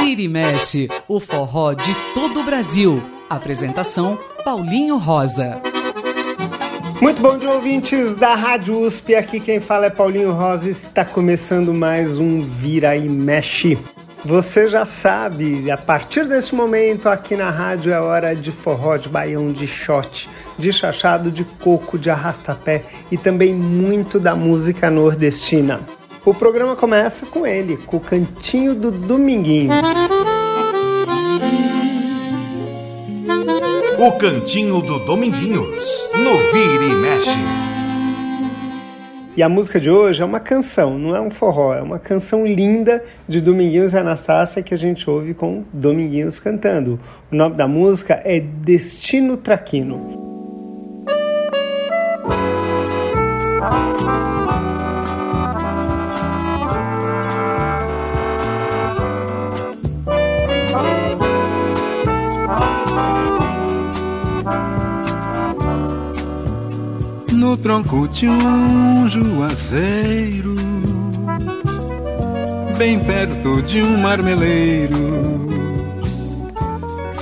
Vira e mexe, o forró de todo o Brasil. Apresentação Paulinho Rosa. Muito bom dia, ouvintes da Rádio USP. Aqui quem fala é Paulinho Rosa. Está começando mais um Vira e Mexe. Você já sabe, a partir desse momento aqui na rádio é hora de forró, de baião, de shot, de chachado, de coco, de arrastapé e também muito da música nordestina. O programa começa com ele, com o cantinho do Dominguinhos. O cantinho do Dominguinhos, no Vira e Mexe. E a música de hoje é uma canção, não é um forró, é uma canção linda de Dominguinhos e Anastácia que a gente ouve com Dominguinhos cantando. O nome da música é Destino Traquino. No tronco de um juazeiro, bem perto de um marmeleiro,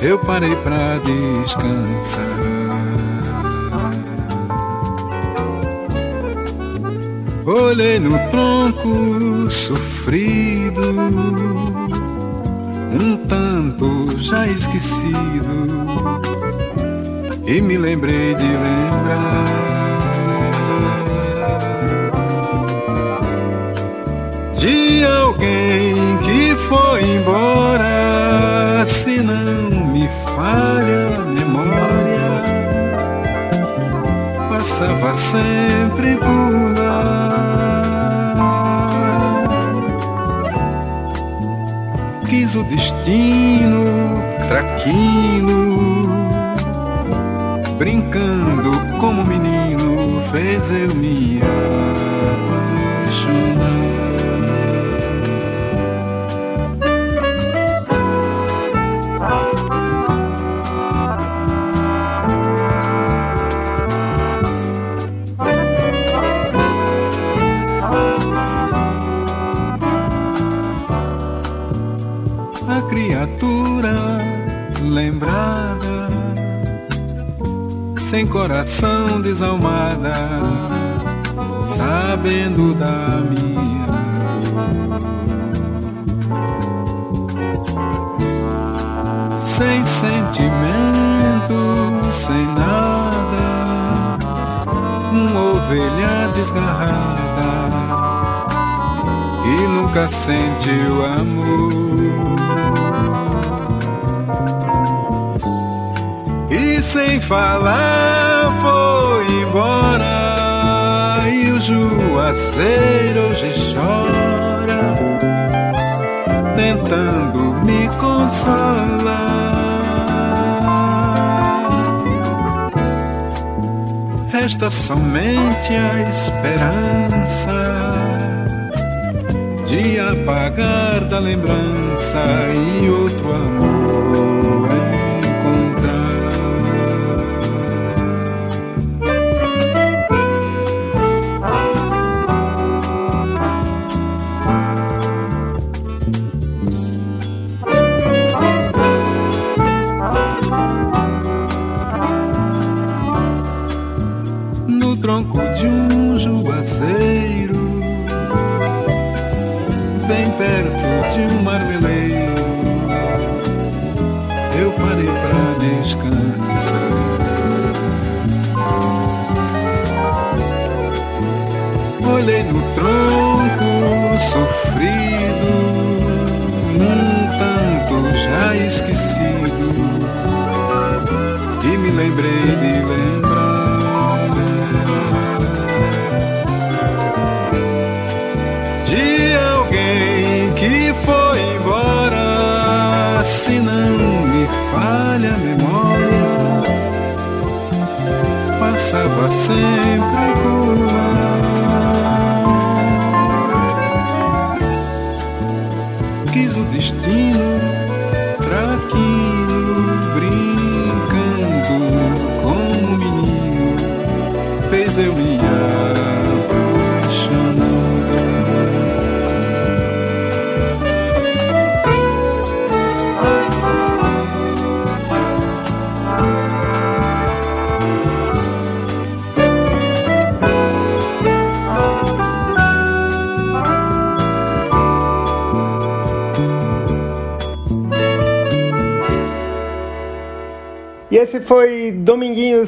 eu parei pra descansar. Olhei no tronco sofrido, um tanto já esquecido, e me lembrei de lembrar de alguém que foi embora, se não me falha a memória, passava sempre por lá. Quis o destino traquino, brincando como menino, fez eu me apaixonar. Sem coração desalmada, sabendo da minha. Sem sentimento, sem nada, uma ovelha desgarrada e nunca sentiu amor. Sem falar foi embora e o juazeiro hoje chora, tentando me consolar. Resta somente a esperança de apagar da lembrança e outro amor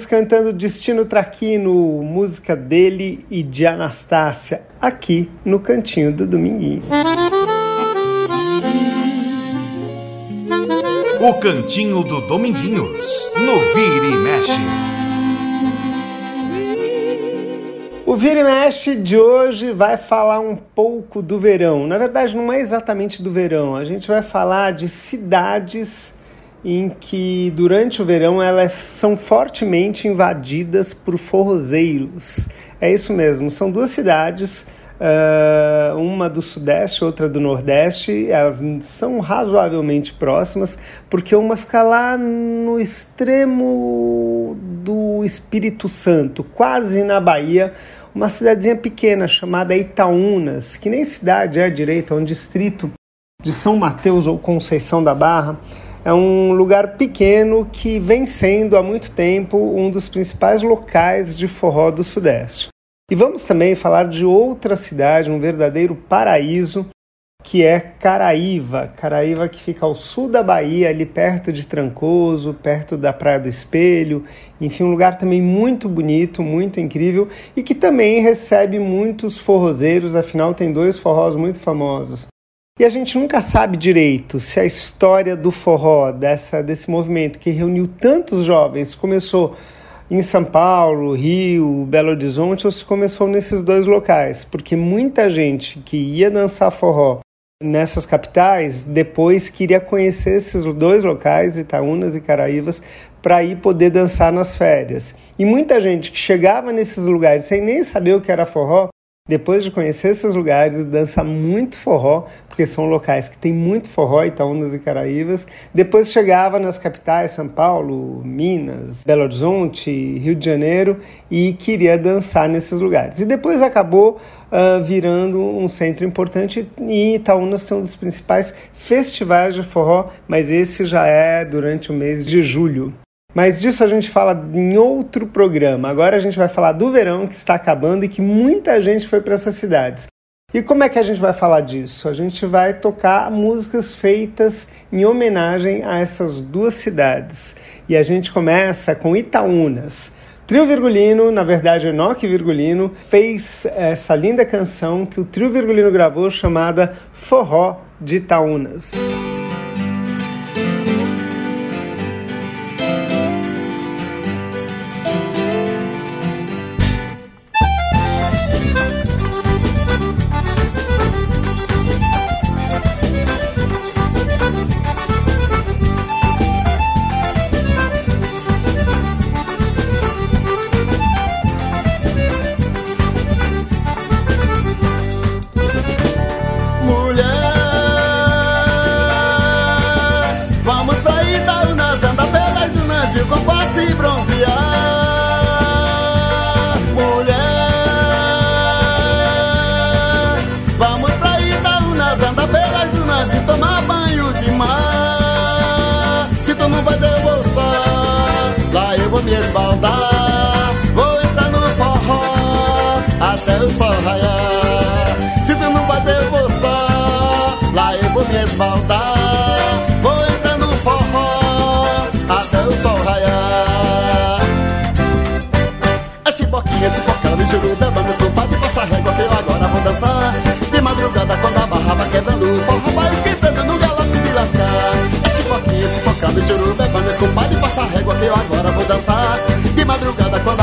Cantando Destino Traquino, música dele e de Anastácia, aqui no cantinho do Dominguinhos. O cantinho do Dominguinhos, no Vira e Mexe. O Vira e Mexe de hoje vai falar um pouco do verão. Na verdade, não é exatamente do verão. A gente vai falar de cidades em que durante o verão elas são fortemente invadidas por forrozeiros. É isso mesmo, são duas cidades, uh, uma do sudeste, outra do nordeste, elas são razoavelmente próximas, porque uma fica lá no extremo do Espírito Santo, quase na Bahia, uma cidadezinha pequena chamada Itaúnas, que nem cidade é direito, é um distrito de São Mateus ou Conceição da Barra é um lugar pequeno que vem sendo há muito tempo um dos principais locais de forró do Sudeste. E vamos também falar de outra cidade, um verdadeiro paraíso, que é Caraíva. Caraíva que fica ao sul da Bahia, ali perto de Trancoso, perto da Praia do Espelho. Enfim, um lugar também muito bonito, muito incrível e que também recebe muitos forrozeiros, afinal tem dois forrós muito famosos. E a gente nunca sabe direito se a história do forró, dessa, desse movimento que reuniu tantos jovens, começou em São Paulo, Rio, Belo Horizonte ou se começou nesses dois locais, porque muita gente que ia dançar forró nessas capitais depois queria conhecer esses dois locais, Itaúnas e Caraívas, para ir poder dançar nas férias. E muita gente que chegava nesses lugares sem nem saber o que era forró, depois de conhecer esses lugares e dançar muito forró, porque são locais que tem muito forró, Itaúnas e Caraívas, depois chegava nas capitais, São Paulo, Minas, Belo Horizonte, Rio de Janeiro, e queria dançar nesses lugares. E depois acabou uh, virando um centro importante e Itaúnas tem um dos principais festivais de forró, mas esse já é durante o mês de julho. Mas disso a gente fala em outro programa. Agora a gente vai falar do verão que está acabando e que muita gente foi para essas cidades. E como é que a gente vai falar disso? A gente vai tocar músicas feitas em homenagem a essas duas cidades. E a gente começa com Itaúnas. Trio Virgulino, na verdade Enoque Virgulino, fez essa linda canção que o Trio Virgulino gravou chamada Forró de Itaúnas. vou entrar no forró até o sol raiar. A chiboquinha se focando, jurudamba, meu compadre, passa régua que eu agora vou dançar. De madrugada quando a barra vai quebrando, o forró vai esquentando no galope de lascar. A chiboquinha se focando, jurudamba, meu compadre, passa régua que eu agora vou dançar. De madrugada quando a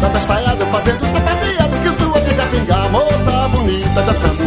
Tá Tanta estalhada fazendo sapateado, que sua vida é vinga, moça bonita dançando.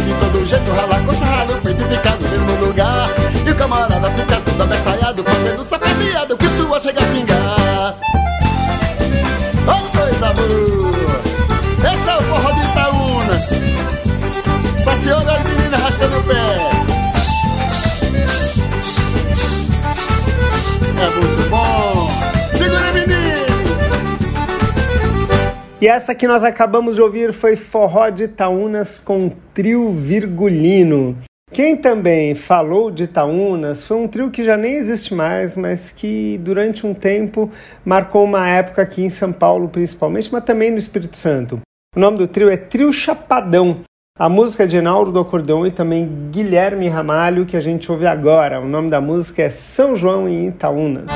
E essa que nós acabamos de ouvir foi Forró de Itaúnas com Trio Virgulino. Quem também falou de Itaúnas foi um trio que já nem existe mais, mas que durante um tempo marcou uma época aqui em São Paulo, principalmente, mas também no Espírito Santo. O nome do trio é Trio Chapadão. A música é de Enauro do Acordeon e também Guilherme Ramalho, que a gente ouve agora. O nome da música é São João em Itaúnas.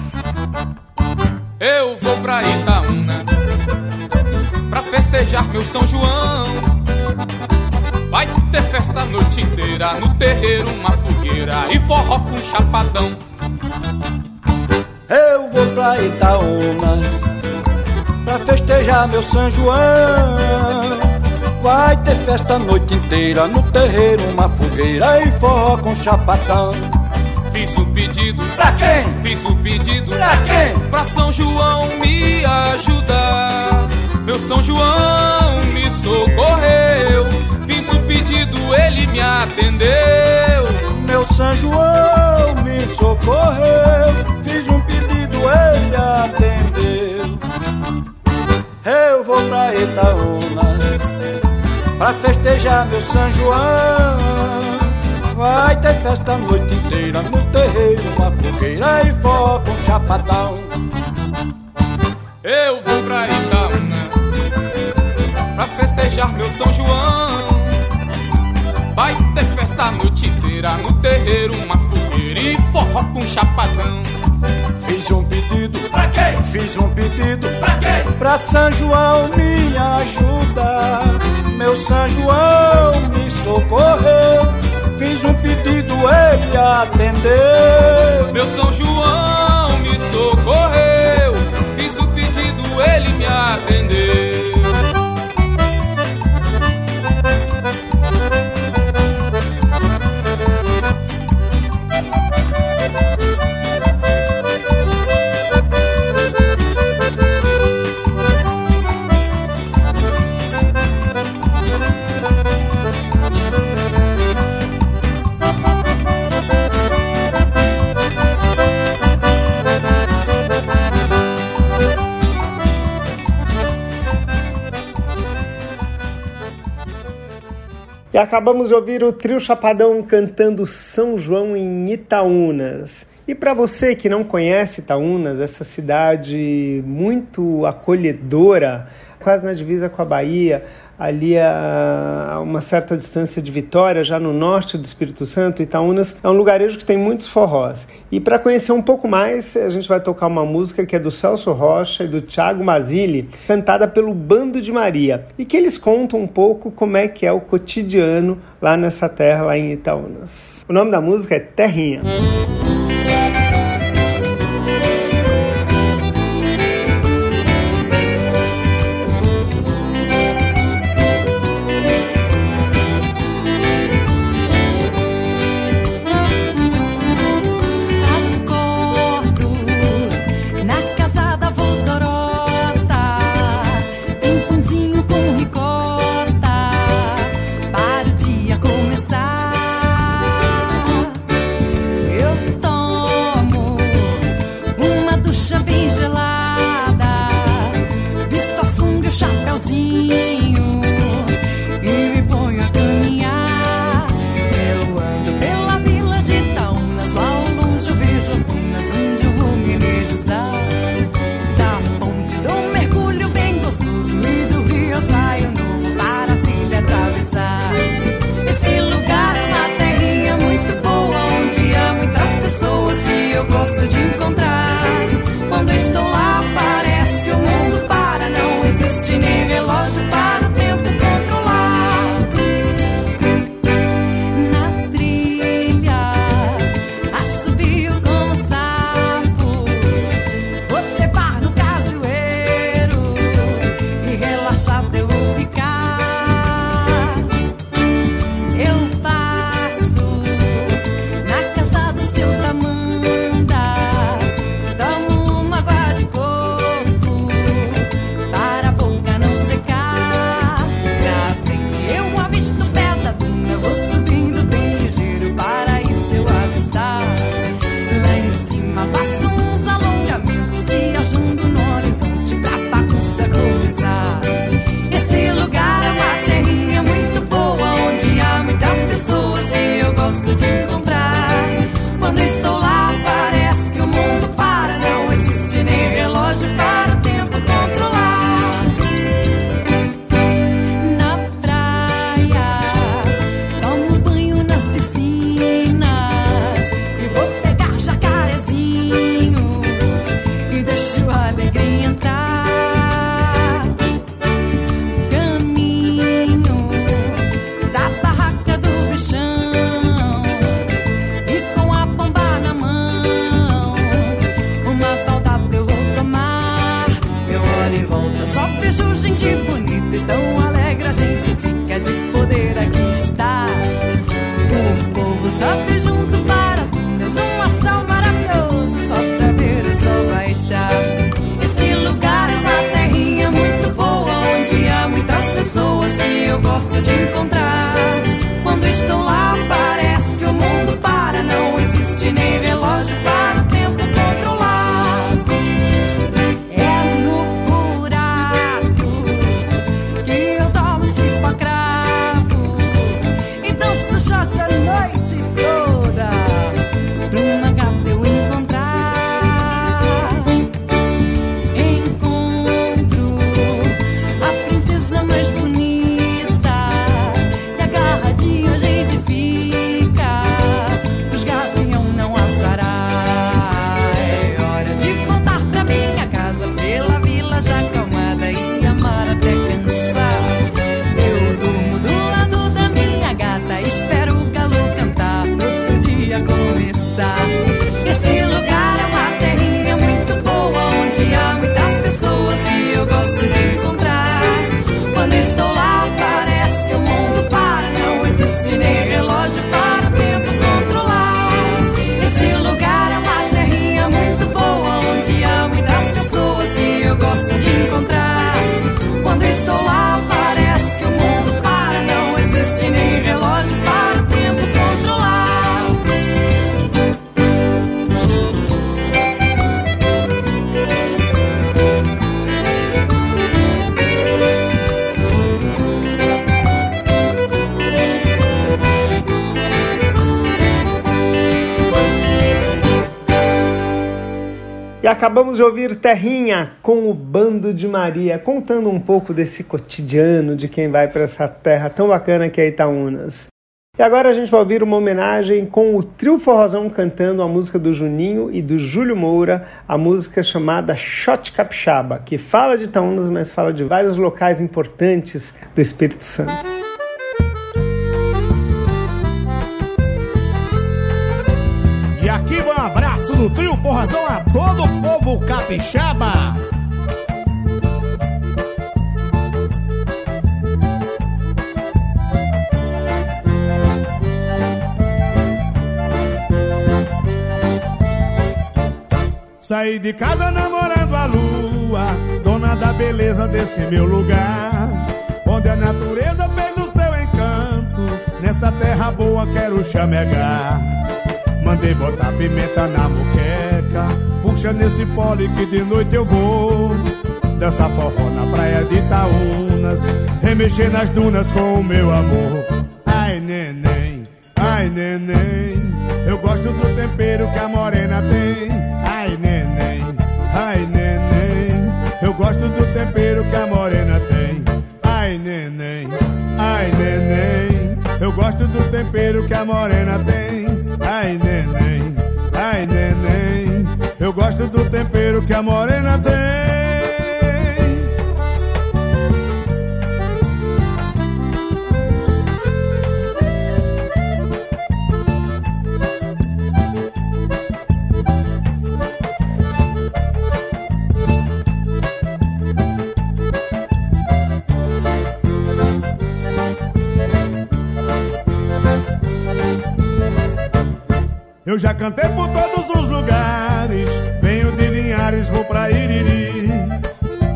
Eu vou pra Itaúnas pra festejar meu São João. Vai ter festa a noite inteira, no terreiro uma fogueira e forró com chapadão. Eu vou pra Itaúnas pra festejar meu São João. Vai ter festa a noite inteira, no terreiro uma fogueira e forró com chapadão. Fiz o pedido pra quem? Fiz o pedido pra quem? Pra São João me ajudar. Meu São João me socorreu. Fiz o pedido, ele me atendeu. Meu São João me socorreu. Fiz um pedido, ele atendeu. Eu vou pra Itaúna pra festejar meu São João. Vai ter festa a noite inteira no terreiro, uma fogueira e fogo, um chapadão. Eu vou pra Itaúna pra festejar meu São João. Vai ter festa a noite inteira no terreiro, uma fogueira e forró com chapadão. Fiz um pedido pra quem? Fiz um pedido pra quem? Pra São João me ajudar. Meu São João me socorreu. Fiz um pedido, ele atendeu. Meu São acabamos de ouvir o Trio Chapadão cantando São João em Itaúnas. E para você que não conhece Itaúnas, essa cidade muito acolhedora, quase na divisa com a Bahia, ali a uma certa distância de Vitória, já no norte do Espírito Santo, Itaúnas é um lugarejo que tem muitos forrós. E para conhecer um pouco mais, a gente vai tocar uma música que é do Celso Rocha e do Thiago Mazili, cantada pelo Bando de Maria, e que eles contam um pouco como é que é o cotidiano lá nessa terra, lá em Itaúnas. O nome da música é Terrinha. Chapeuzinho acabamos de ouvir Terrinha com o Bando de Maria, contando um pouco desse cotidiano de quem vai para essa terra tão bacana que é Itaúnas. E agora a gente vai ouvir uma homenagem com o Trio Forrozão cantando a música do Juninho e do Júlio Moura, a música chamada Shot Capixaba, que fala de Itaúnas, mas fala de vários locais importantes do Espírito Santo. E aqui vai um abraço do trio Forrazão todo o povo capixaba. Saí de casa namorando a lua, dona da beleza desse meu lugar, onde a natureza fez o seu encanto. Nessa terra boa quero chamegar. Mandei botar pimenta na muqueca Puxa nesse pole que de noite eu vou. Dançar forró na praia de Itaúnas Remexer nas dunas com o meu amor. Ai neném, ai neném Eu gosto do tempero que a morena tem. Ai neném, ai neném Eu gosto do tempero que a morena tem. Ai neném, ai neném Eu gosto do tempero que a morena tem Eu gosto do tempero que a morena tem. Eu já cantei por todos os lugares Linhares, vou pra Iriri.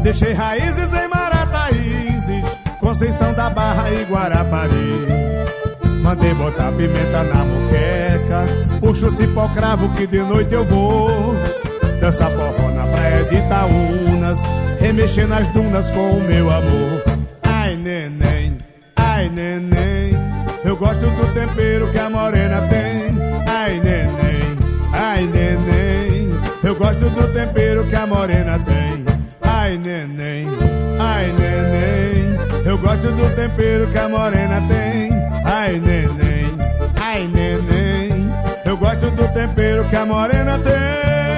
Deixei raízes em Marataízes Conceição da Barra e Guarapari. Mandei botar pimenta na moqueca Puxo o cipó cravo que de noite eu vou. Dançar forró na praia de Itaúnas Remexer nas dunas com o meu amor tempero que a morena tem. Ai neném, ai neném. Eu gosto do tempero que a morena tem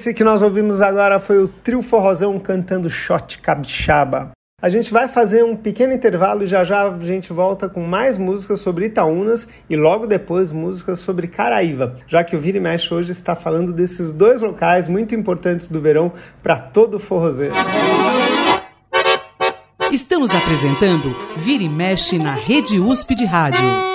esse que nós ouvimos agora foi o Trio Forrozão cantando Shot Capixaba. A gente vai fazer um pequeno intervalo e já já a gente volta com mais músicas sobre Itaúnas e logo depois músicas sobre Caraíva, já que o Vira e Mexe hoje está falando desses dois locais muito importantes do verão para todo forrozeiro. Estamos apresentando Vira e Mexe na Rede USP de Rádio.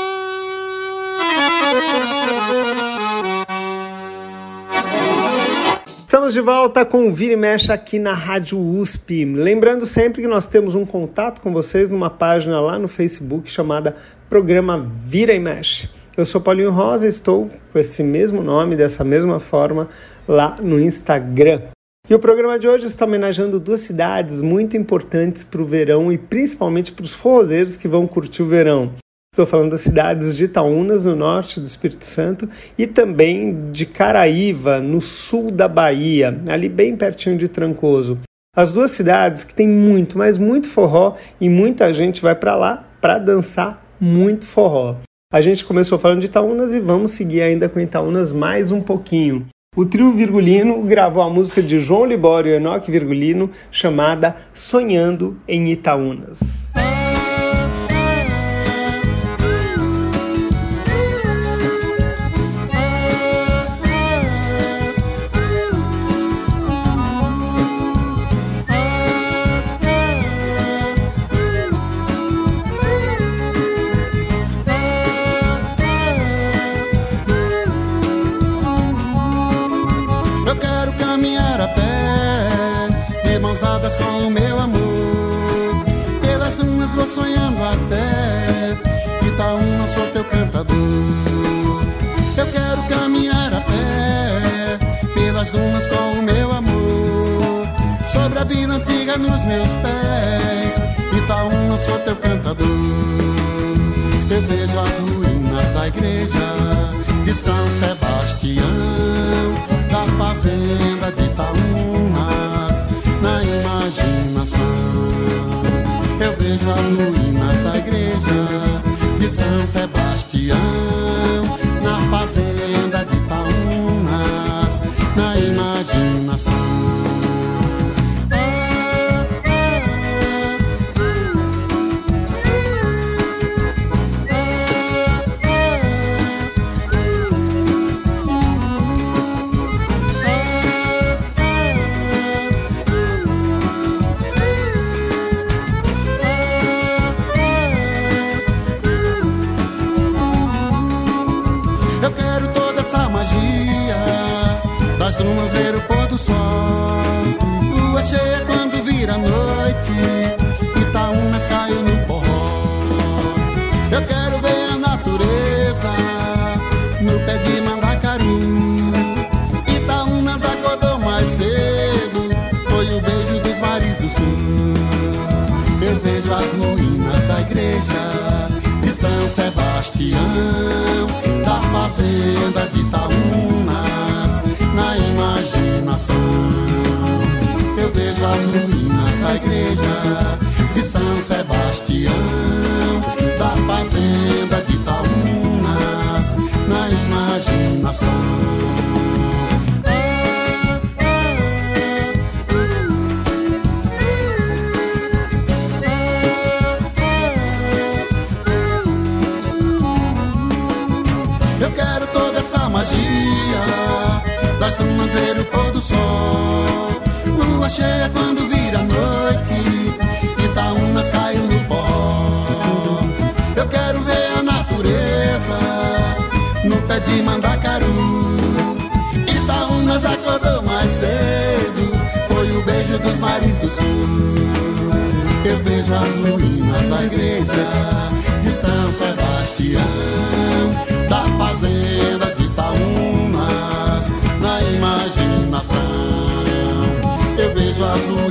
Estamos de volta com o Vira e Mexe aqui na Rádio USP. Lembrando sempre que nós temos um contato com vocês numa página lá no Facebook chamada Programa Vira e Mexe. Eu sou Paulinho Rosa, estou com esse mesmo nome, dessa mesma forma, lá no Instagram. E o programa de hoje está homenageando duas cidades muito importantes para o verão e principalmente para os forrozeiros que vão curtir o verão. Estou falando das cidades de Itaúnas, no norte do Espírito Santo, e também de Caraíva, no sul da Bahia, ali bem pertinho de Trancoso. As duas cidades que têm muito, mas muito forró e muita gente vai para lá para dançar muito forró. A gente começou falando de Itaúnas e vamos seguir ainda com Itaúnas mais um pouquinho. O trio Virgulino gravou a música de João Libório e Enoque Virgulino chamada Sonhando em Itaúnas. Cantador. Eu quero caminhar a pé, pelas dunas com o meu amor. Sobre a vila antiga nos meus pés, Itaúna, sou teu cantador. Eu vejo as ruínas da igreja de São Sebastião, da fazenda de Itaúnas, na imaginação. Eu vejo as ruínas da igreja de São Sebastião, na fazenda de Itaúnas, na imaginação. Sebastião, da fazenda de Itaúnas, na imaginação. Eu vejo as ruínas da igreja de São Sebastião, da fazenda de do sul. Eu vejo as ruínas da igreja de São Sebastião, da fazenda de Itaúnas, na imaginação. Eu vejo as ruínas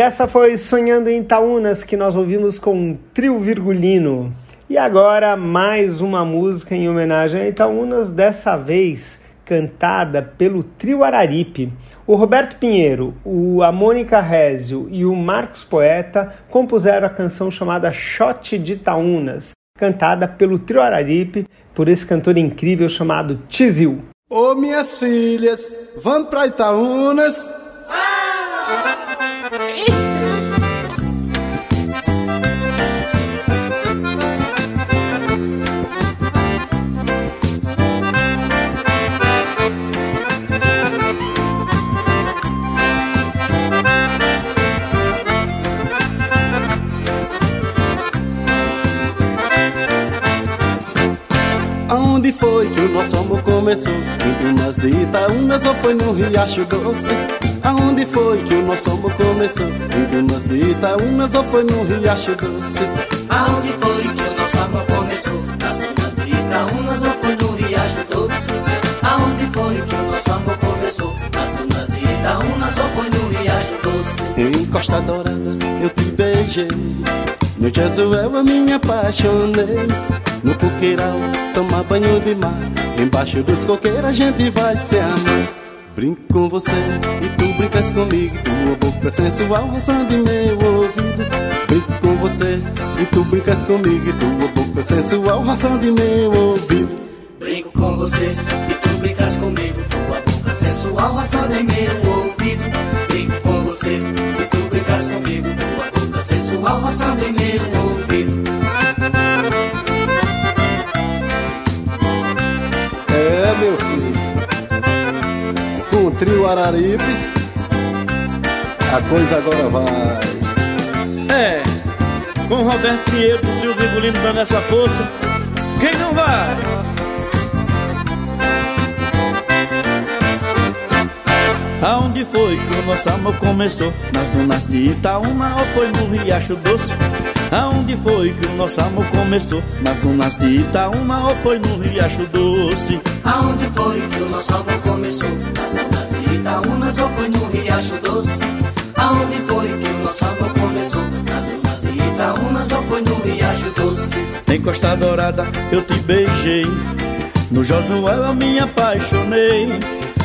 essa foi Sonhando em Itaúnas, que nós ouvimos com um trio virgulino. E agora mais uma música em homenagem a Itaúnas, dessa vez cantada pelo trio Araripe. O Roberto Pinheiro, o, a Mônica Rézio e o Marcos Poeta compuseram a canção chamada Shot de Itaúnas, cantada pelo trio Araripe por esse cantor incrível chamado Tizil. Ô minhas filhas, vamos pra Itaúnas. Aonde foi que o nosso amor começou? Em Dunas de Itaúnas ou foi no Riacho Doce? Aonde foi que o nosso amor começou? Em Dunas de Itaúnas ou foi no Riacho Doce? Aonde foi que o nosso amor começou? Nas dunas de Itaúnas ou foi no Riacho Doce? Aonde foi que o nosso amor começou? Nas dunas de Itaúnas ou foi no Riacho Doce? Em Costa Dourada eu te beijei No Jesuel eu me apaixonei No coqueirão tomar banho de mar Embaixo dos coqueiros a gente vai se amar Brinco com você e tu brincas comigo Tua boca sensual roçando em meu ouvido Brinco com você e tu brincas comigo Tua boca sensual roçando meu ouvido Brinco com você e tu brincas comigo. Tua boca sensual roçando meu ouvido. Brinco com você e tu brincas comigo. Tua boca sensual roçando meu ouvido. Trio Araripe A coisa agora vai É, com o Roberto Pinheiro do Trio Virgulino dando essa força, quem não vai? Aonde foi que o nosso amor começou? Nas dunas de Itaúna ou foi no Riacho Doce? Aonde foi que o nosso amor começou? Nas dunas de Itaúna ou foi no Riacho Doce? Aonde foi que o nosso amor começou? Nas dunas Itaúnas ou foi no Riacho Doce? Aonde foi que o nosso amor começou? Nas dunas de Itaúnas ou foi no Riacho Doce? Em Costa Dourada eu te beijei No Josué eu me apaixonei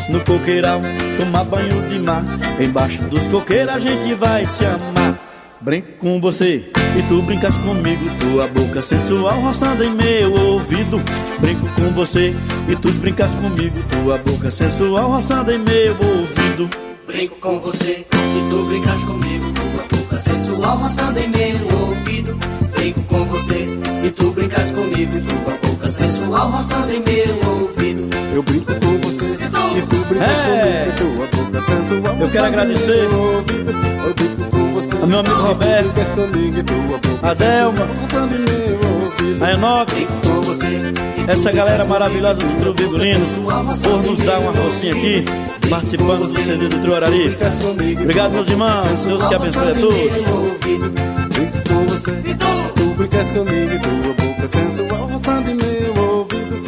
No coqueirão tomar banho de mar Embaixo dos coqueiros a gente vai se amar Brinco com você e tu brincas comigo Tua boca sensual roçando em meu ouvido Brinco com você e tu brincas comigo Tua boca sensual roçando em meu ouvido Brinco com você e tu brincas comigo. Tua boca sensual roçando em meu ouvido. Brinco com você e tu brincas comigo. Tua boca sensual roçando em meu ouvido. Eu brinco com você e tu brincas É. comigo Tua boca sensual Eu quero roçando em agradecer meu ouvido. Ao meu amigo e Roberto, brincas comigo Tua boca. A Delma, meu ouvido. A Enoque. Com você. E Essa galera comigo. maravilhosa do Trio Virgulino Por nos dar uma rocinha aqui Participando do CD do Trio Arari. Obrigado meus irmãos, Deus que abençoe a todos. com você. Tu brincas comigo Tua boca. Sensual roçando em meu ouvido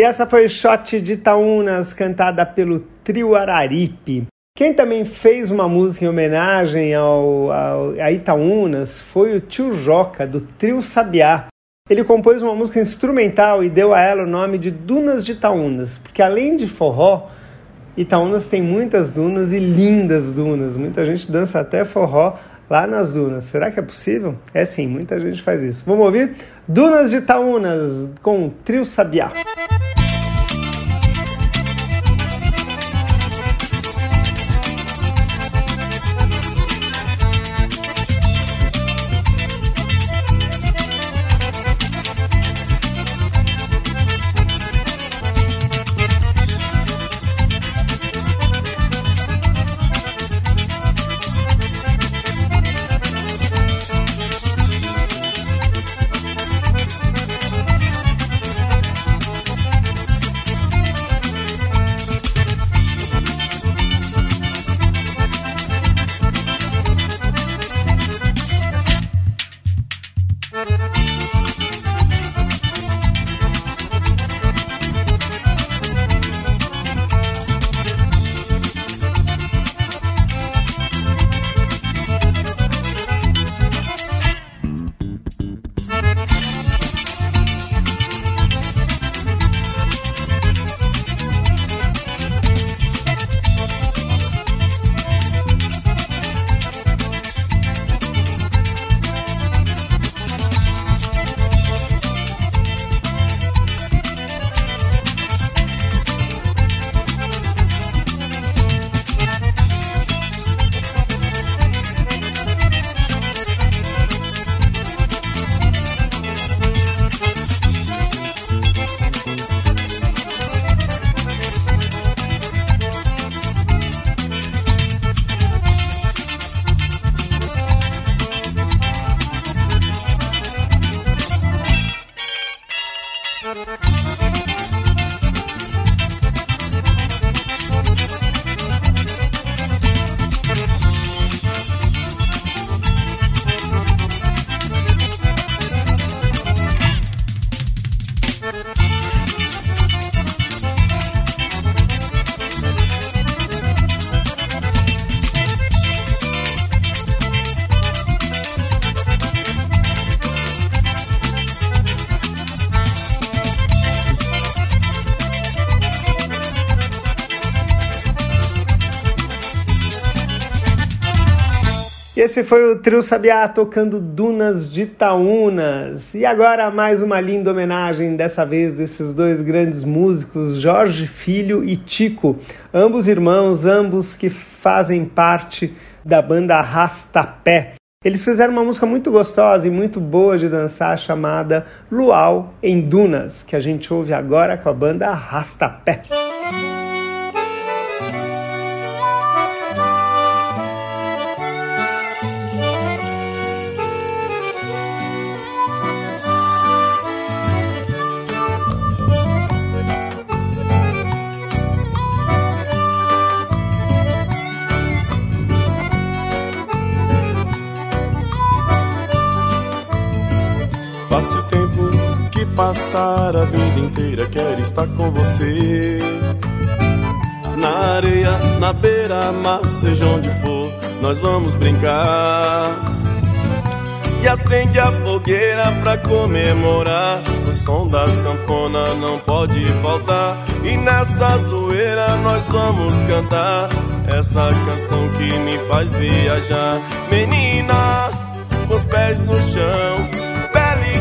E essa foi Shot de Itaúnas, cantada pelo trio Araripe. Quem também fez uma música em homenagem ao, ao, a Itaúnas foi o tio Joca, do trio Sabiá. Ele compôs uma música instrumental e deu a ela o nome de Dunas de Itaúnas, porque além de forró, Itaúnas tem muitas dunas e lindas dunas. Muita gente dança até forró lá nas dunas. Será que é possível? É sim, muita gente faz isso. Vamos ouvir? Dunas de Itaúnas com o trio Sabiá. Esse foi o Trio Sabiá tocando Dunas de Itaúnas. E agora mais uma linda homenagem, dessa vez desses dois grandes músicos, Jorge Filho e Tico, ambos irmãos, ambos que fazem parte da banda Arrastapé. Eles fizeram uma música muito gostosa e muito boa de dançar chamada Luau em Dunas, que a gente ouve agora com a banda Arrastapé. Passe passar a vida inteira, quero estar com você. Na areia, na beira-mar, seja onde for, nós vamos brincar. E acende a fogueira pra comemorar. O som da sanfona não pode faltar. E nessa zoeira nós vamos cantar. Essa canção que me faz viajar. Menina, com os pés no chão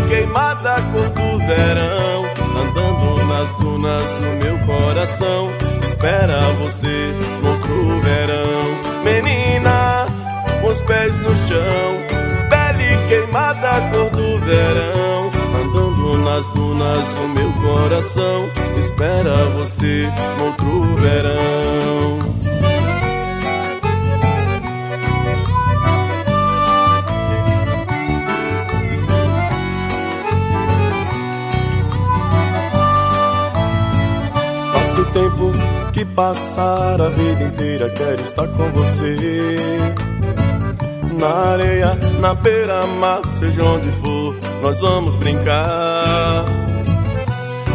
queimada cor do verão Andando nas dunas o meu coração. Espera você no outro verão Menina, com os pés no chão Pele queimada cor do verão Andando nas dunas o meu coração. Espera você no outro verão tempo que passar a vida inteira, quero estar com você. Na areia, na beira-mar, seja onde for, nós vamos brincar.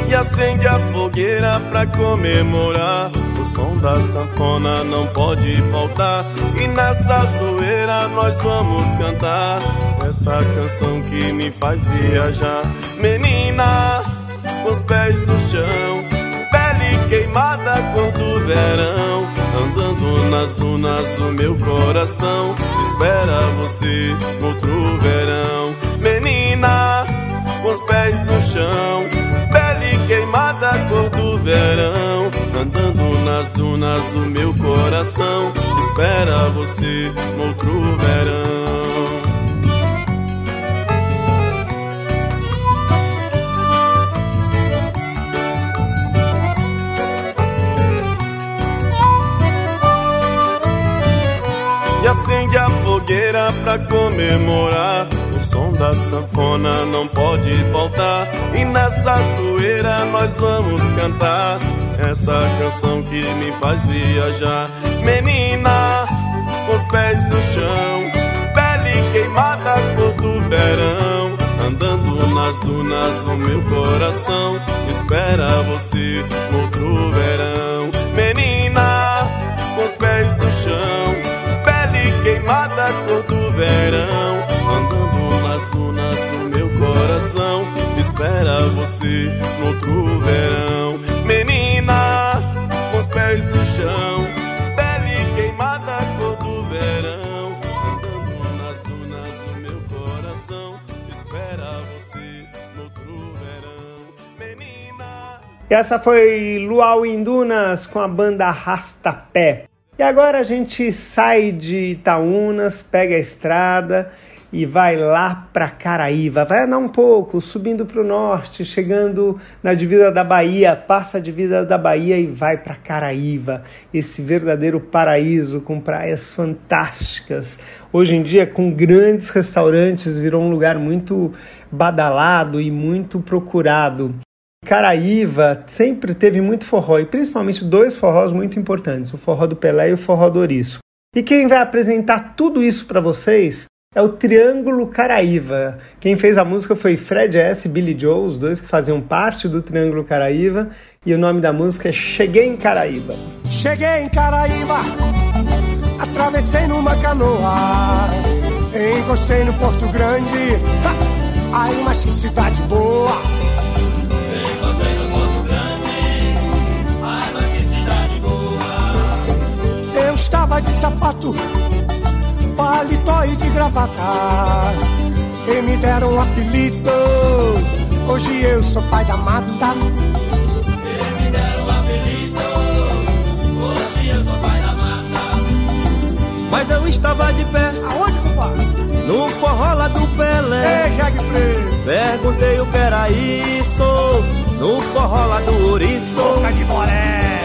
E acende a fogueira pra comemorar. O som da sanfona não pode faltar. E nessa zoeira nós vamos cantar. Essa canção que me faz viajar. Menina, com os pés no chão queimada cor do verão Andando nas dunas o meu coração Espera você no outro verão. Menina, com os pés no chão Pele queimada cor do verão Andando nas dunas o meu coração Espera você no outro verão E acende a fogueira pra comemorar. O som da sanfona não pode faltar. E nessa zoeira nós vamos cantar. Essa canção que me faz viajar. Menina, com os pés no chão. Pele queimada, cor do verão. Andando nas dunas, o meu coração espera você no outro verão. Queimada cor do verão Andando nas dunas o meu coração Espera você no outro verão. Menina, com os pés no chão Pele queimada cor do verão Andando nas dunas o meu coração Espera você no outro verão. Menina. Essa foi Luau em Dunas com a banda Rastapé. E agora a gente sai de Itaúnas, pega a estrada e vai lá para Caraíva. Vai andar um pouco, subindo para o norte, chegando na divisa da Bahia, passa a divisa da Bahia e vai para Caraíva. Esse verdadeiro paraíso com praias fantásticas. Hoje em dia, com grandes restaurantes, virou um lugar muito badalado e muito procurado. Caraíva sempre teve muito forró, e principalmente dois forrós muito importantes, o forró do Pelé e o forró do Ouriço. E quem vai apresentar tudo isso para vocês é o Triângulo Caraíva. Quem fez a música foi Fred S. e Billy Joe, os dois que faziam parte do Triângulo Caraíva, e o nome da música é Cheguei em Caraíva. Cheguei em Caraíva, atravessei numa canoa, encostei no Porto Grande, aí que cidade boa! De sapato, paletó e de gravata. E me deram um apelido. Hoje eu sou pai da mata. E me deram um apelido. Hoje eu sou pai da mata. Mas eu estava de pé. Aonde, compadre? No forró lá do Pelé. Ei, Preto. Perguntei o que era isso. No forró lá do Ouriço. Boca de moré.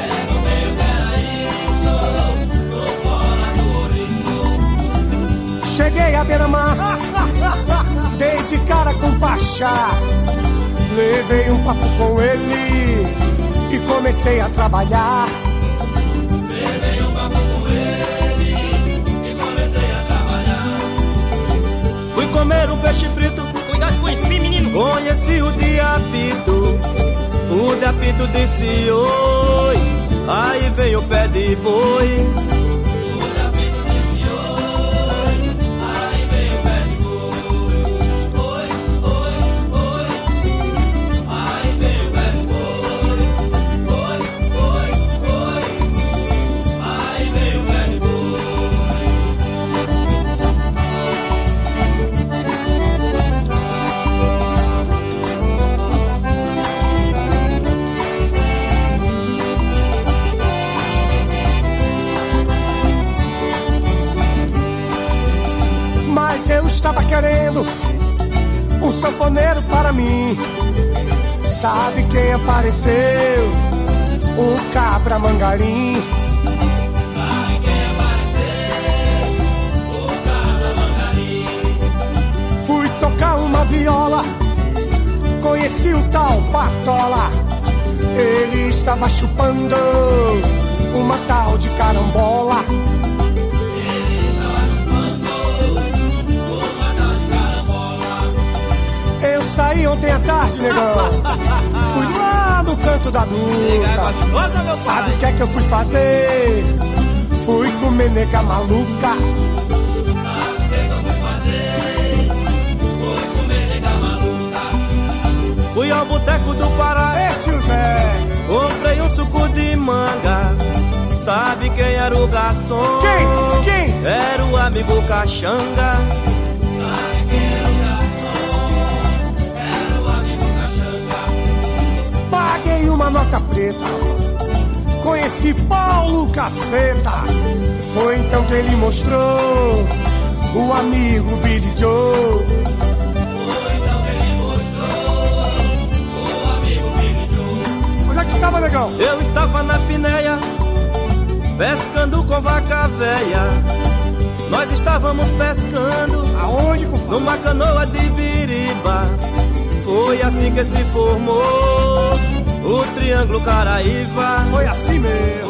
Cheguei à beira-mar, dei de cara com o Pachá. Levei um papo com ele e comecei a trabalhar. Levei um papo com ele e comecei a trabalhar. Fui comer um peixe frito. Cuidado com isso, menino. Conheci o diapito. O diapito disse oi. Aí veio o pé de boi. Sabe quem apareceu? O cabra mangarim. Fui tocar uma viola, conheci o tal Patola. Ele estava chupando uma tal de carambola. Saí ontem à tarde, negão. Fui lá no canto da Duca. Sabe o que é que eu fui fazer? Fui comer nega maluca. Fui ao boteco do Pará. Ei, tio Zé. Comprei um suco de manga. Sabe quem era o garçom? Quem? Quem? Era o amigo Caxanga. Uma nota preta. Conheci Paulo Caceta. Foi então que ele mostrou o amigo Billy Joe. Onde é que tava, negão? Eu estava na pinéia, pescando com vaca véia. Nós estávamos pescando Aonde, compadre? numa canoa de biriba. Foi assim que se formou o Triângulo Caraíva. Foi assim mesmo.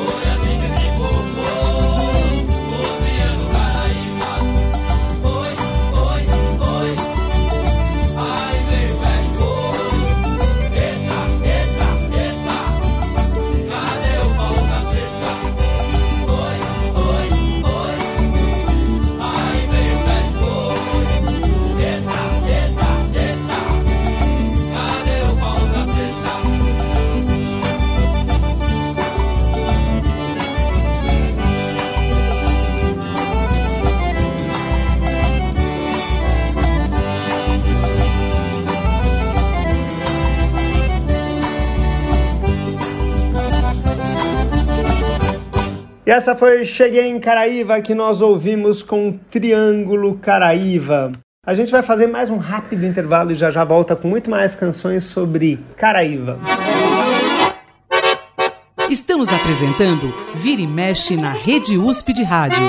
Essa foi Cheguei em Caraíva que nós ouvimos com Triângulo Caraíva. A gente vai fazer mais um rápido intervalo e já já volta com muito mais canções sobre Caraíva. Estamos apresentando Vira e Mexe na Rede USP de Rádio.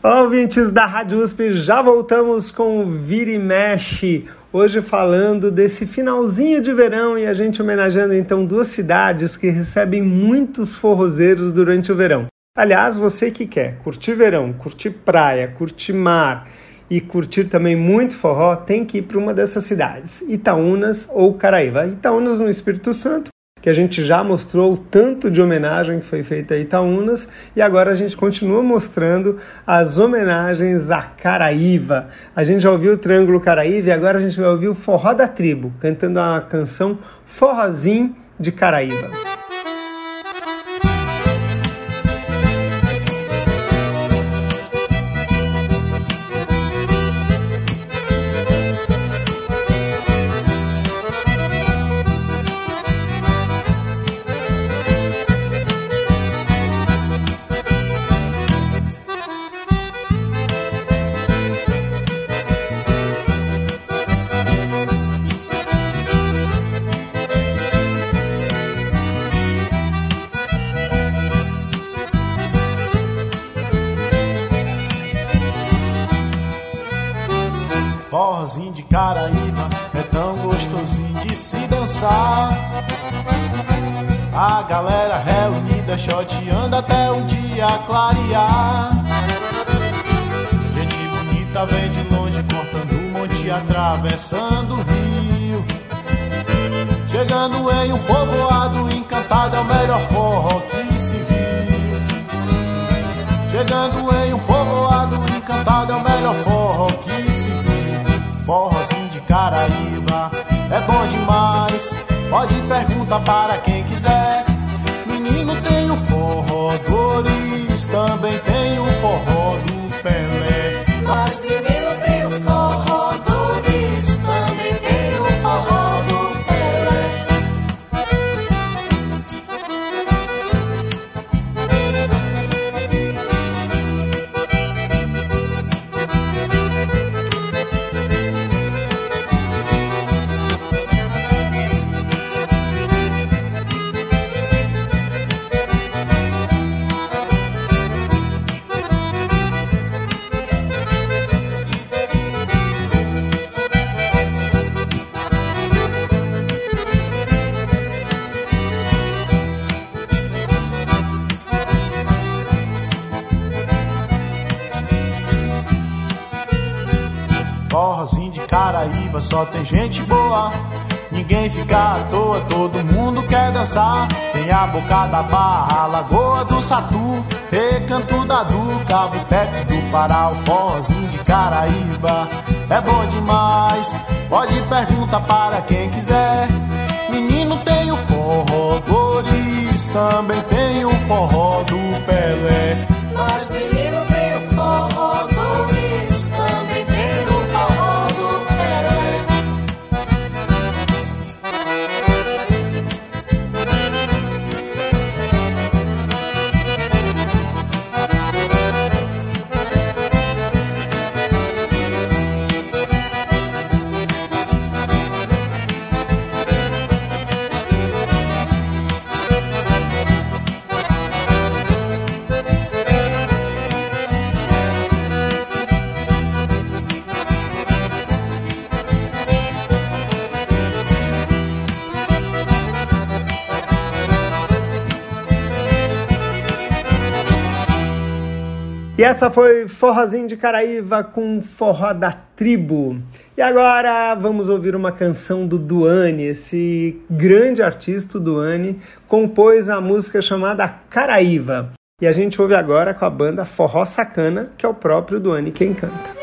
Olá, ouvintes da Rádio USP, já voltamos com o Vira e Mexe, hoje falando desse finalzinho de verão e a gente homenageando então duas cidades que recebem muitos forrozeiros durante o verão. Aliás, você que quer curtir verão, curtir praia, curtir mar e curtir também muito forró, tem que ir para uma dessas cidades, Itaúnas ou Caraíva. Itaúnas no Espírito Santo, que a gente já mostrou o tanto de homenagem que foi feita a Itaúnas e agora a gente continua mostrando as homenagens a Caraíva. A gente já ouviu o Triângulo Caraíva e agora a gente vai ouvir o Forró da Tribo, cantando a canção Forrozinho de Caraíva. Choteando até o dia clarear. Gente bonita vem de longe cortando o monte, atravessando o rio. Chegando em um povoado encantado é o melhor forró que se viu. Chegando em um povoado encantado é o melhor forró que se viu. Forrozinho de Caraíba é bom demais. Pode perguntar para quem quiser. Caraíba só tem gente boa. Ninguém fica à toa, todo mundo quer dançar. Tem a boca da barra, a lagoa do Satu, recanto da do Cabo Teco do Pará, o forrozinho de Caraíba. É bom demais, pode perguntar para quem quiser. Menino tem o forró Doris, também tem o forró do Pelé. Mas menino tem essa foi Forrozinho de Caraíva com Forró da Tribo. E agora vamos ouvir uma canção do Duane, esse grande artista, Duane, compôs a música chamada Caraíva. E a gente ouve agora com a banda Forró Sacana, que é o próprio Duane quem canta.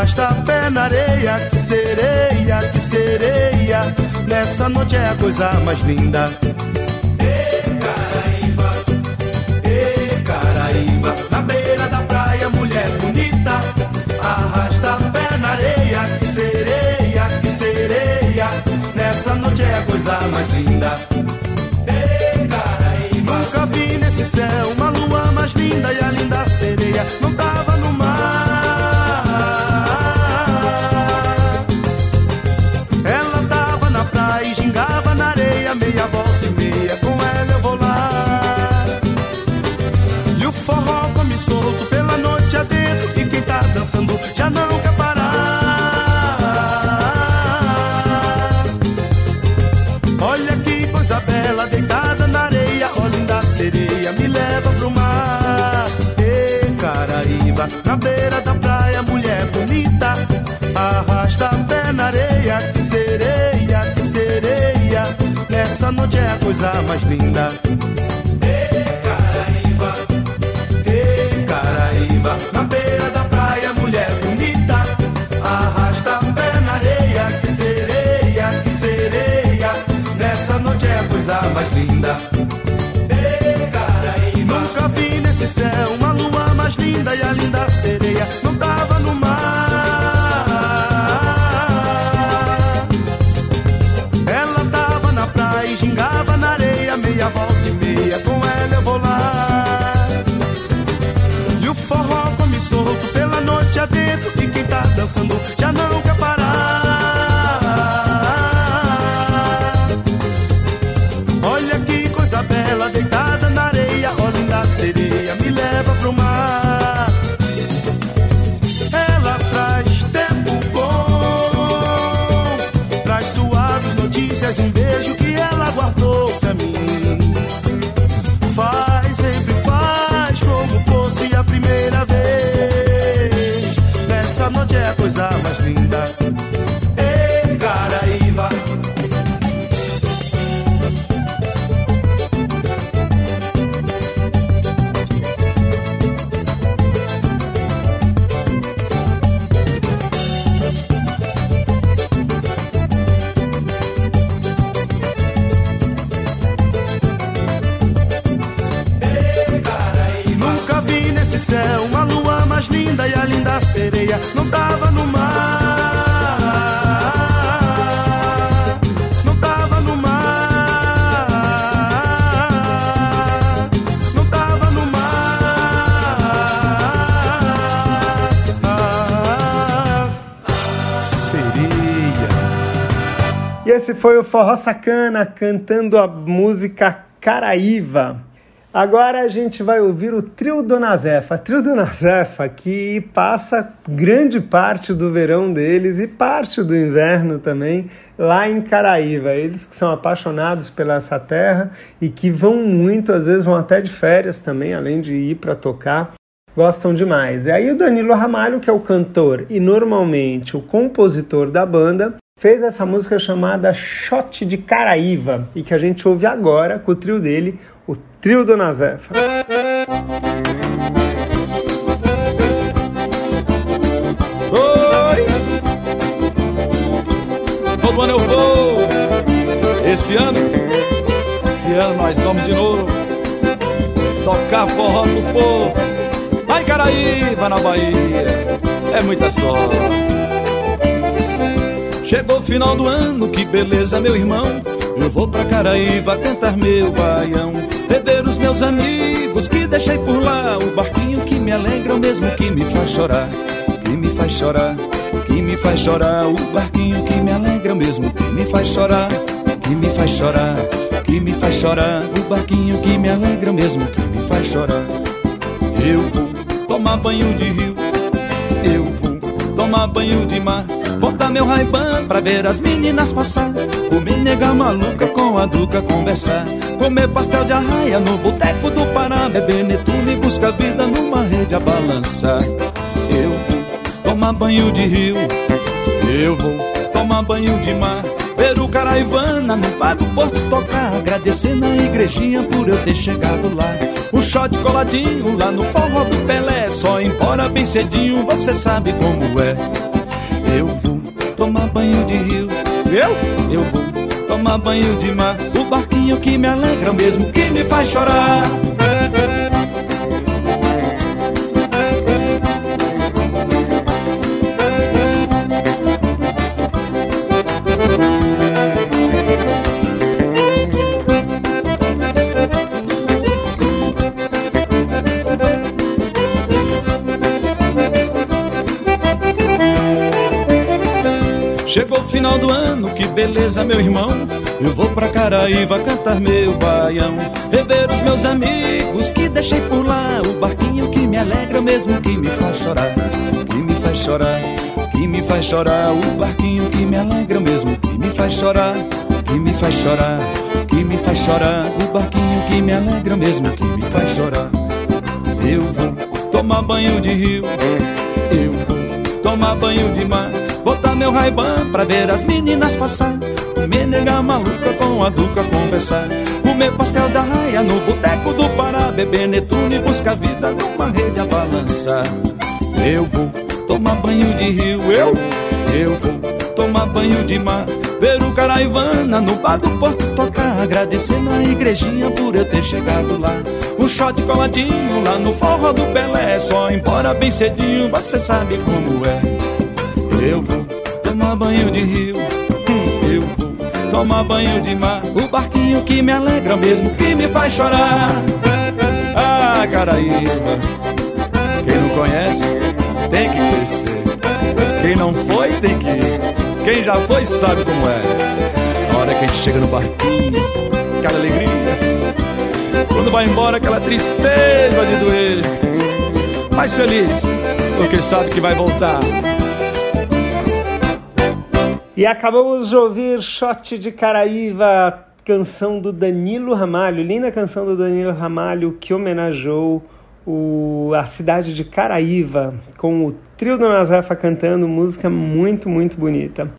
Arrasta pé na areia, que sereia, que sereia. Nessa noite é a coisa mais linda. Ê, Caraíba, Ê, Caraíba, na beira da praia, mulher bonita. Arrasta pé na areia, que sereia, que sereia. Nessa noite é a coisa mais linda. Nunca vi nesse céu uma lua mais linda e a linda sereia não tava na beira da praia, mulher bonita, arrasta pé na areia, que sereia, que sereia, nessa noite é a coisa mais linda. Ê, Caraíba, Ê, Caraíba, na beira da praia, mulher bonita, arrasta pé na areia, que sereia, que sereia, nessa noite é a coisa mais linda. Linda e a linda sereia. Não foi o Forró Sacana cantando a música Caraíva. Agora a gente vai ouvir o Trio Dona Zefa. Trio Dona Zefa que passa grande parte do verão deles e parte do inverno também lá em Caraíva. Eles que são apaixonados pela essa terra e que vão muito, às vezes vão até de férias também, além de ir para tocar. Gostam demais. E aí o Danilo Ramalho, que é o cantor e normalmente o compositor da banda, fez essa música chamada Shot de Caraíva e que a gente ouve agora com o trio dele, o Trio Dona Zefa. Oi! Todo ano eu vou. Esse ano, esse ano nós vamos de novo tocar forró pro povo. Vai Caraíba na Bahia, é muita sorte. Chegou o final do ano, que beleza, meu irmão. Eu vou pra Caraíba cantar meu baião. Beber os meus amigos que deixei por lá. O barquinho que me alegra, o mesmo que me faz chorar. Que me faz chorar, que me faz chorar. O barquinho que me alegra, o mesmo que me faz chorar. Que me faz chorar, que me faz chorar. O barquinho que me alegra, o mesmo que me faz chorar. Eu vou tomar banho de rio. Eu vou tomar banho de mar. Botar meu raibã pra ver as meninas passar. Comer nega maluca com a duca conversar. Comer pastel de arraia no boteco do Pará. Beber Netuno e buscar vida numa rede a balançar. Eu vou tomar banho de rio. Eu vou tomar banho de mar. Ver o Caraivana no bar do Porto tocar. Agradecer na igrejinha por eu ter chegado lá. Um shot coladinho lá no forró do Pelé. Só embora bem cedinho, você sabe como é. Eu vou tomar banho de rio. Eu? Eu vou tomar banho de mar. O barquinho que me alegra, mesmo que me faz chorar. Beleza, meu irmão. Eu vou pra Caraíva cantar meu baião. Rever os meus amigos que deixei por lá. O barquinho que me alegra, mesmo que me faz chorar. Que me faz chorar, que me faz chorar. O barquinho que me alegra, mesmo que me faz chorar. Que me faz chorar, que me faz chorar. O barquinho que me alegra, mesmo que me faz chorar. Eu vou tomar banho de rio. Eu vou tomar banho de mar. Meu raibã pra ver as meninas passar. Comer nega maluca com a duca conversar. Comer pastel da raia no boteco do Pará. Beber Netuno e buscar vida numa rede a balançar. Eu vou tomar banho de rio. Eu, eu vou tomar banho de mar. Ver o Caraivana no bar do Porto tocar. Agradecer na igrejinha por eu ter chegado lá. Um shot coladinho lá no forró do Pelé. Só embora bem cedinho, você sabe como é. Eu vou tomar banho de rio, hum, eu vou tomar banho de mar. O barquinho que me alegra, mesmo que me faz chorar. Ah, Caraíba, quem não conhece tem que conhecer. Quem não foi tem que ir. Quem já foi sabe como é. A hora que a gente chega no barquinho, aquela alegria. Quando vai embora, aquela tristeza de doer. Mas feliz, porque sabe que vai voltar. E acabamos de ouvir Shot de Caraíva, canção do Danilo Ramalho, linda canção do Danilo Ramalho que homenageou o, a cidade de Caraíva, com o trio do Nazefa cantando, música muito, muito bonita.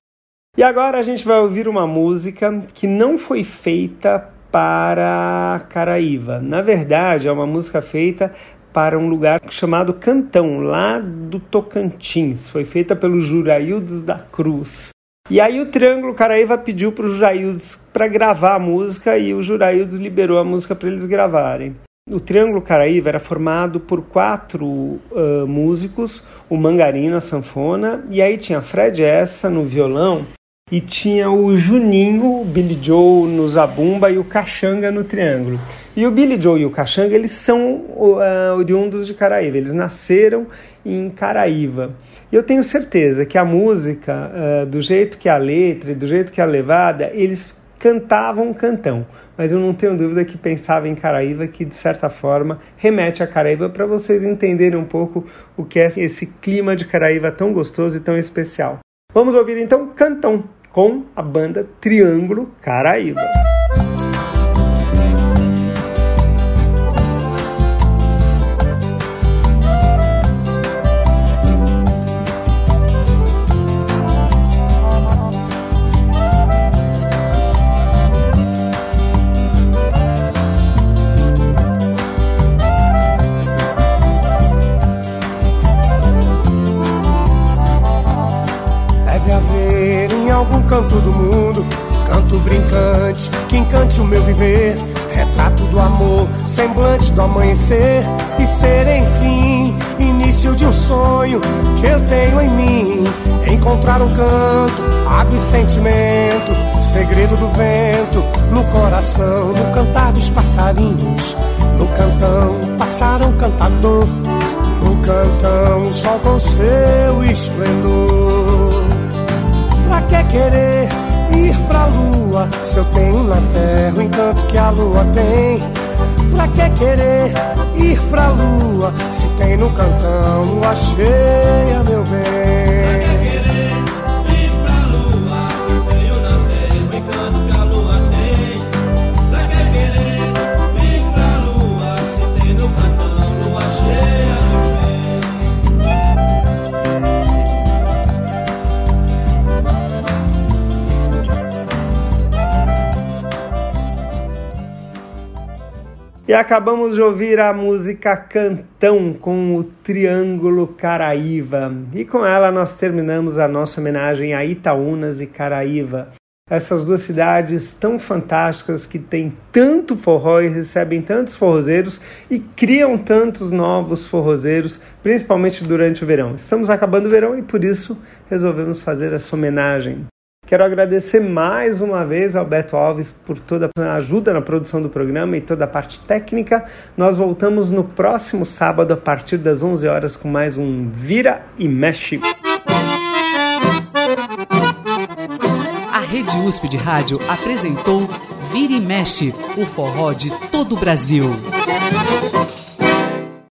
E agora a gente vai ouvir uma música que não foi feita para Caraíva. Na verdade, é uma música feita para um lugar chamado Cantão, lá do Tocantins. Foi feita pelo Juraildes da Cruz. E aí o Triângulo Caraíva pediu para o Juraildes para gravar a música e o Juraildes liberou a música para eles gravarem. O Triângulo Caraíva era formado por quatro uh, músicos, o Mangarim na sanfona, e aí tinha Fred Essa no violão, e tinha o Juninho, o Billy Joe no zabumba e o Caxanga no triângulo. E o Billy Joe e o Caxanga, eles são uh, oriundos de Caraíva, eles nasceram em Caraíva. E eu tenho certeza que a música, uh, do jeito que a letra e do jeito que a levada, eles cantavam cantão, mas eu não tenho dúvida que pensava em Caraíva, que de certa forma remete a Caraíva para vocês entenderem um pouco o que é esse clima de Caraíva tão gostoso e tão especial. Vamos ouvir então Cantão com a banda Triângulo Caraíba. Brincante, que encante o meu viver. Retrato do amor, semblante do amanhecer e ser, enfim, início de um sonho que eu tenho em mim. Encontrar um canto, água e sentimento, segredo do vento no coração, no cantar dos passarinhos, no cantão, passaram cantador, no cantão, o sol com seu esplendor. Pra que querer ir pra lua se eu tenho na terra o encanto que a lua tem? Pra que querer ir pra lua se tem no cantão lua cheia, meu bem? E acabamos de ouvir a música Cantão com o Triângulo Caraíva. E com ela nós terminamos a nossa homenagem a Itaúnas e Caraíva. Essas duas cidades tão fantásticas que têm tanto forró e recebem tantos forrozeiros e criam tantos novos forrozeiros, principalmente durante o verão. Estamos acabando o verão e por isso resolvemos fazer essa homenagem. Quero agradecer mais uma vez ao Beto Alves por toda a ajuda na produção do programa e toda a parte técnica. Nós voltamos no próximo sábado a partir das 11 horas com mais um Vira e Mexe. A Rede USP de Rádio apresentou Vira e Mexe, o forró de todo o Brasil.